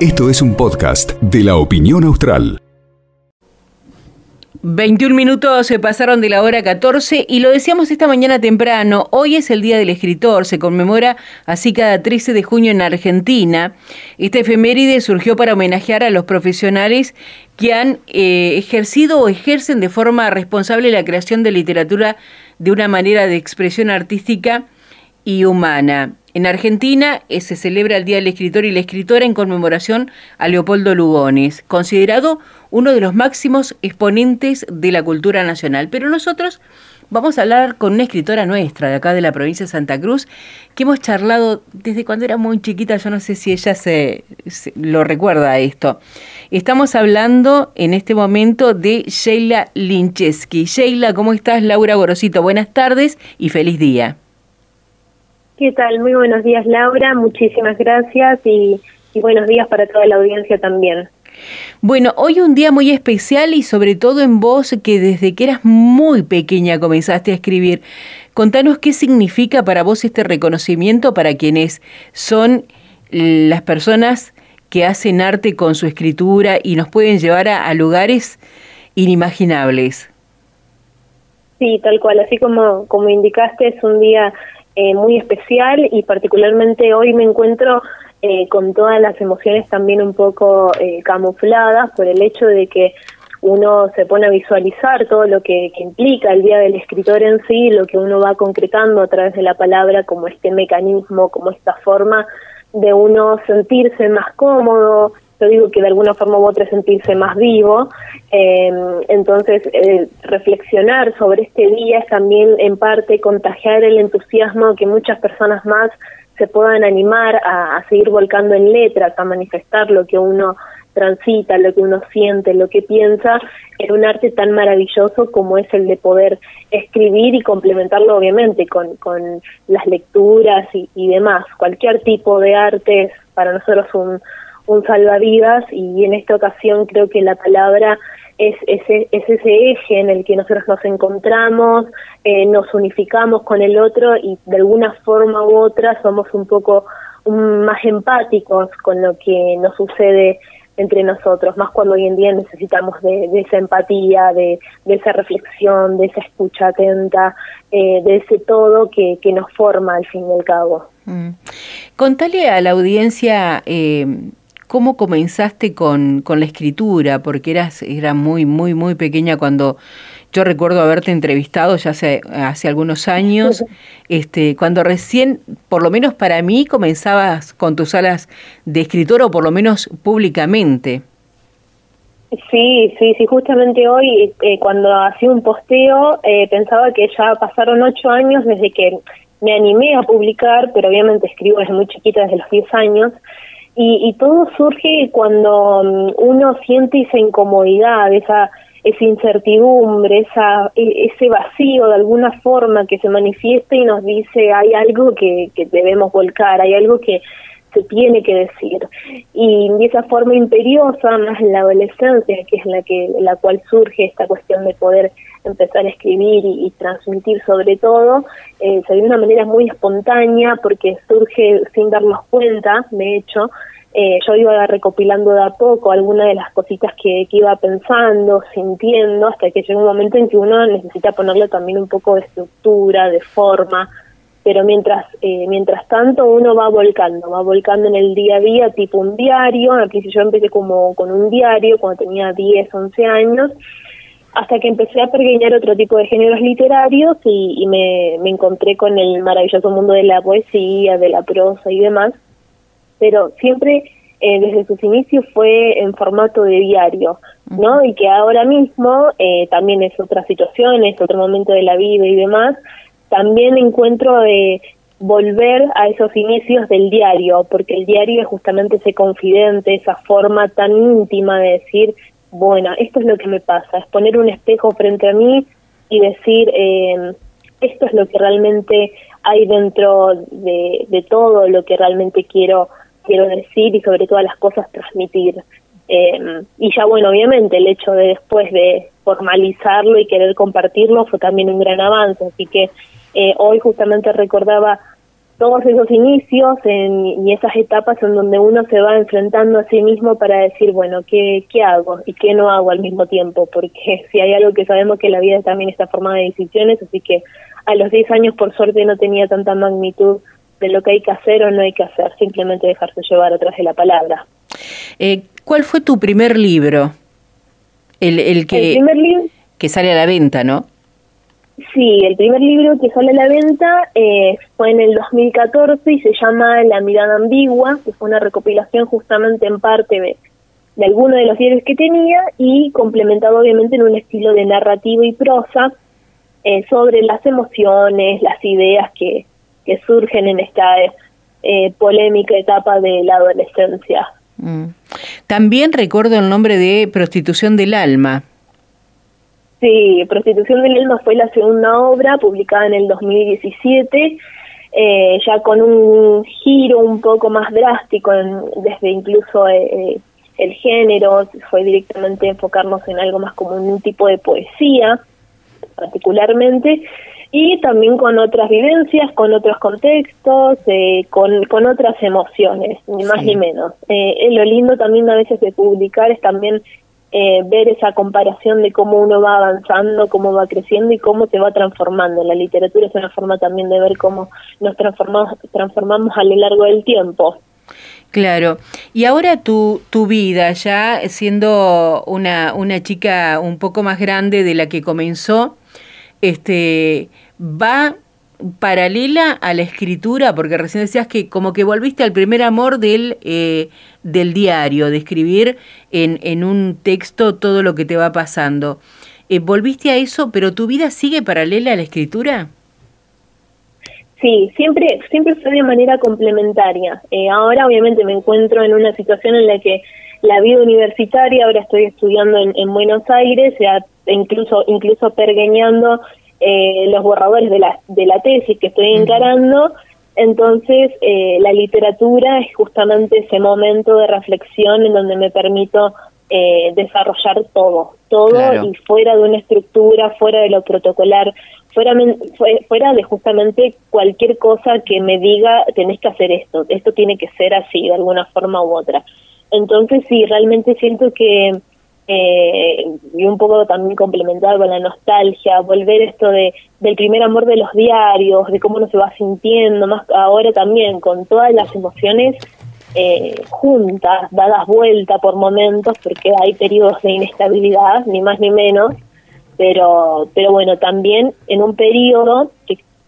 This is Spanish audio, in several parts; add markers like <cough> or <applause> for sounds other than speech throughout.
Esto es un podcast de la opinión austral. 21 minutos se pasaron de la hora 14 y lo decíamos esta mañana temprano, hoy es el Día del Escritor, se conmemora así cada 13 de junio en Argentina. Esta efeméride surgió para homenajear a los profesionales que han eh, ejercido o ejercen de forma responsable la creación de literatura de una manera de expresión artística y humana. En Argentina eh, se celebra el Día del Escritor y la Escritora en conmemoración a Leopoldo Lugones, considerado uno de los máximos exponentes de la cultura nacional. Pero nosotros vamos a hablar con una escritora nuestra de acá de la provincia de Santa Cruz, que hemos charlado desde cuando era muy chiquita, yo no sé si ella se, lo recuerda esto. Estamos hablando en este momento de Sheila Lincheski. Sheila, ¿cómo estás? Laura Gorosito, buenas tardes y feliz día. ¿Qué tal? Muy buenos días, Laura. Muchísimas gracias y, buenos días para toda la audiencia también. Bueno, hoy un día muy especial y sobre todo en vos que desde que eras muy pequeña comenzaste a escribir. Contanos qué significa para vos este reconocimiento para quienes son las personas que hacen arte con su escritura y nos pueden llevar a, a lugares inimaginables. Sí, tal cual, así como, como indicaste, es un día eh, muy especial y particularmente hoy me encuentro eh, con todas las emociones también un poco eh, camufladas por el hecho de que uno se pone a visualizar todo lo que, que, implica el Día del Escritor en sí, lo que uno va concretando a través de la palabra como este mecanismo, como esta forma de uno sentirse más cómodo, yo digo que de alguna forma u otra sentirse más vivo. Eh, entonces, eh, reflexionar sobre este día es también en parte contagiar el entusiasmo que muchas personas más se puedan animar a, seguir volcando en letras, a manifestar lo que uno transita, lo que uno siente, lo que piensa, en un arte tan maravilloso como es el de poder escribir y complementarlo obviamente con, con las lecturas y, y demás. Cualquier tipo de arte es para nosotros un, un salvavidas y en esta ocasión creo que la palabra es ese, es ese eje en el que nosotros nos encontramos, eh, nos unificamos con el otro y de alguna forma u otra somos un poco más empáticos con lo que nos sucede entre nosotros, más cuando hoy en día necesitamos de, esa empatía, de, esa reflexión, de esa escucha atenta, eh, de ese todo que, que nos forma al fin y al cabo. Mm. Contale a la audiencia eh, ¿Cómo comenzaste con, con la escritura? Porque eras era muy, muy, muy pequeña cuando yo recuerdo haberte entrevistado ya hace, hace algunos años, este, cuando recién, por lo menos para mí, comenzabas con tus alas de escritor o por lo menos públicamente. Sí, sí, sí, justamente hoy eh, cuando hacía un posteo eh, pensaba que ya pasaron ocho años desde que me animé a publicar, pero obviamente escribo desde muy chiquita, desde los diez años, y, y todo surge cuando mm, uno siente esa incomodidad, esa esa incertidumbre, esa, e, ese vacío de alguna forma que se manifiesta y nos dice hay algo que, que debemos volcar, hay algo que se tiene que decir. Y de esa forma imperiosa, más la adolescencia, que es la que la cual surge esta cuestión de poder empezar a escribir y, transmitir sobre todo, eh, se de una manera muy espontánea porque surge sin darnos cuenta, de hecho, eh, yo iba recopilando de a poco algunas de las cositas que, que, iba pensando, sintiendo, hasta que llega un momento en que uno necesita ponerle también un poco de estructura, de forma, pero mientras eh, mientras tanto uno va volcando, va volcando en el día a día, tipo un diario, al principio yo empecé como con un diario cuando tenía 10, 11 años, hasta que empecé a pergeñar otro tipo de géneros literarios y, y me, me encontré con el maravilloso mundo de la poesía, de la prosa y demás, pero siempre eh, desde sus inicios fue en formato de diario, ¿no? Y que ahora mismo eh, también es otra situación, es otro momento de la vida y demás, también encuentro de volver a esos inicios del diario, porque el diario es justamente ese confidente, esa forma tan íntima de decir, bueno, esto es lo que me pasa, es poner un espejo frente a mí y decir, eh, esto es lo que realmente hay dentro de, todo lo que realmente quiero quiero decir y sobre todas las cosas transmitir. Eh, y ya bueno, obviamente el hecho de después de formalizarlo y querer compartirlo fue también un gran avance, así que eh, hoy justamente recordaba todos esos inicios y esas etapas en donde uno se va enfrentando a sí mismo para decir, bueno, ¿qué, ¿qué hago y qué no hago al mismo tiempo? Porque <laughs> si hay algo que sabemos que la vida también está formada de decisiones, así que a los 10 años por suerte no tenía tanta magnitud de lo que hay que hacer o no hay que hacer, simplemente dejarse llevar atrás de la palabra. Eh, ¿Cuál fue tu primer libro? El, el que, el primer libro, que sale a la venta, ¿no? Sí, el primer libro que sale a la venta eh, fue en el 2014 y se llama La mirada ambigua, que fue una recopilación justamente en parte de, de algunos de los diarios que tenía y complementado obviamente en un estilo de narrativo y prosa eh, sobre las emociones, las ideas que, que surgen en esta eh, polémica etapa de la adolescencia. Mm. También recuerdo el nombre de Prostitución del Alma. Sí, Prostitución del Alma fue la segunda obra publicada en el 2017, eh, ya con un giro un poco más drástico desde incluso eh, eh, el género, fue directamente enfocarnos en algo más como un tipo de poesía, particularmente, y también con otras vivencias, con otros contextos, con, con otras emociones, ni más ni menos. lo lindo también a veces de publicar es también eh, ver esa comparación de cómo uno va avanzando, cómo va creciendo y cómo se va transformando. La literatura es una forma también de ver cómo nos transformamos, transformamos a lo largo del tiempo. Claro. Y ahora tu, tu vida, ya siendo una, una chica un poco más grande de la que comenzó, este, va paralela a la escritura, porque recién decías que como que volviste al primer amor del, eh, del diario, de escribir en, en un texto todo lo que te va pasando. Eh, ¿Volviste a eso, pero tu vida sigue paralela a la escritura? Sí, siempre, siempre fue de manera complementaria. Eh, ahora obviamente me encuentro en una situación en la que la vida universitaria, ahora estoy estudiando en, en Buenos Aires, ya incluso, incluso pergeñando eh, los borradores de la, de la tesis que estoy encarando, entonces eh, la literatura es justamente ese momento de reflexión en donde me permito eh, desarrollar todo, todo y fuera de una estructura, fuera de lo protocolar, fuera, fuera de justamente cualquier cosa que me diga tenés que hacer esto, esto tiene que ser así de alguna forma u otra. Entonces sí, realmente siento que eh, y un poco también complementado con la nostalgia, volver esto de del primer amor de los diarios, de cómo uno se va sintiendo, más ahora también con todas las emociones eh, juntas, dadas vuelta por momentos, porque hay periodos de inestabilidad, ni más ni menos, pero, pero bueno, también en un periodo,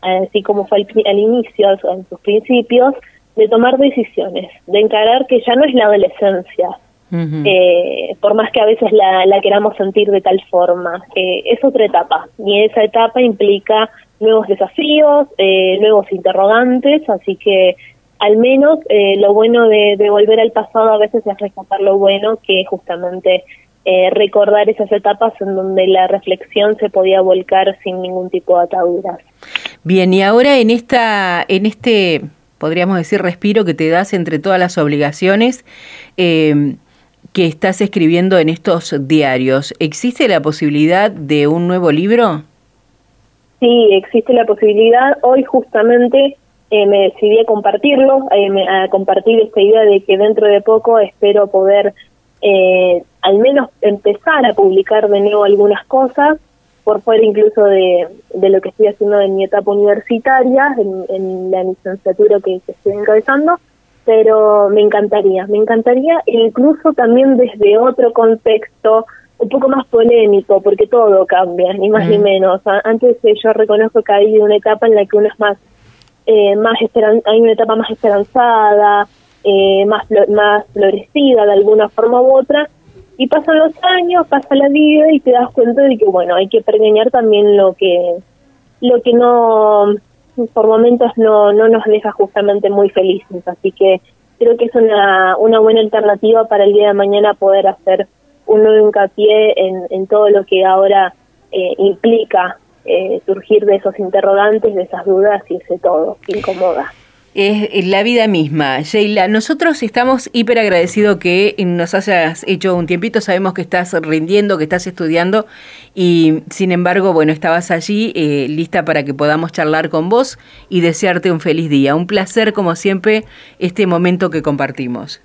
así como fue al inicio, en sus principios, de tomar decisiones, de encarar que ya no es la adolescencia, eh, por más que a veces la, queramos sentir de tal forma. Eh, es otra etapa y esa etapa implica nuevos desafíos, eh, nuevos interrogantes, así que al menos eh, lo bueno de, volver al pasado a veces es rescatar lo bueno, que es justamente recordar esas etapas en donde la reflexión se podía volcar sin ningún tipo de ataduras. Bien, y ahora en esta, en este, podríamos decir, respiro que te das entre todas las obligaciones, eh, que estás escribiendo en estos diarios, ¿existe la posibilidad de un nuevo libro? Sí, existe la posibilidad. Hoy justamente eh, me decidí a compartirlo, eh, a compartir esta idea de que dentro de poco espero poder eh, al menos empezar a publicar de nuevo algunas cosas, por fuera incluso de, de lo que estoy haciendo en mi etapa universitaria, en, la licenciatura que estoy encabezando, pero me encantaría, me encantaría incluso también desde otro contexto un poco más polémico, porque todo cambia, ni más ni menos. Antes eh, yo reconozco que hay una etapa en la que uno es más, eh, más esperan hay una etapa más esperanzada, eh, más, más florecida de alguna forma u otra, y pasan los años, pasa la vida y te das cuenta de que, bueno, hay que pergeñar también lo que, lo que no por momentos no, no nos deja justamente muy felices. Así que creo que es una, una buena alternativa para el día de mañana poder hacer un nuevo hincapié en, en todo lo que ahora eh, implica eh, surgir de esos interrogantes, de esas dudas y ese todo que incomoda. Es la vida misma. Sheila, nosotros estamos hiper agradecidos que nos hayas hecho un tiempito, sabemos que estás rindiendo, que estás estudiando y sin embargo, bueno, estabas allí eh, lista para que podamos charlar con vos y desearte un feliz día. Un placer, como siempre, este momento que compartimos.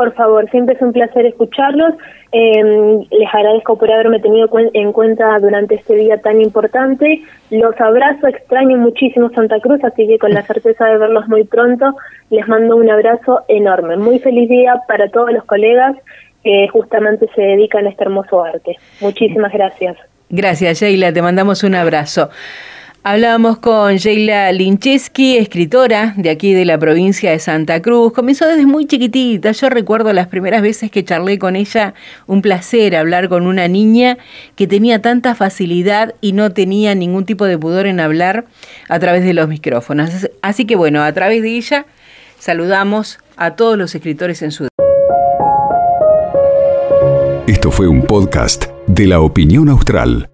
Por favor, siempre es un placer escucharlos. Eh, les agradezco por haberme tenido en cuenta durante este día tan importante. Los abrazo, extraño muchísimo Santa Cruz, así que con la <laughs> certeza de verlos muy pronto, les mando un abrazo enorme. Muy feliz día para todos los colegas que justamente se dedican a este hermoso arte. Muchísimas gracias. Gracias, Sheila. Te mandamos un abrazo. Hablábamos con Sheila Lincheski, escritora de aquí de la provincia de Santa Cruz. Comenzó desde muy chiquitita. Yo recuerdo las primeras veces que charlé con ella, un placer hablar con una niña que tenía tanta facilidad y no tenía ningún tipo de pudor en hablar a través de los micrófonos. Así que bueno, a través de ella saludamos a todos los escritores en su... Esto fue un podcast de la opinión austral.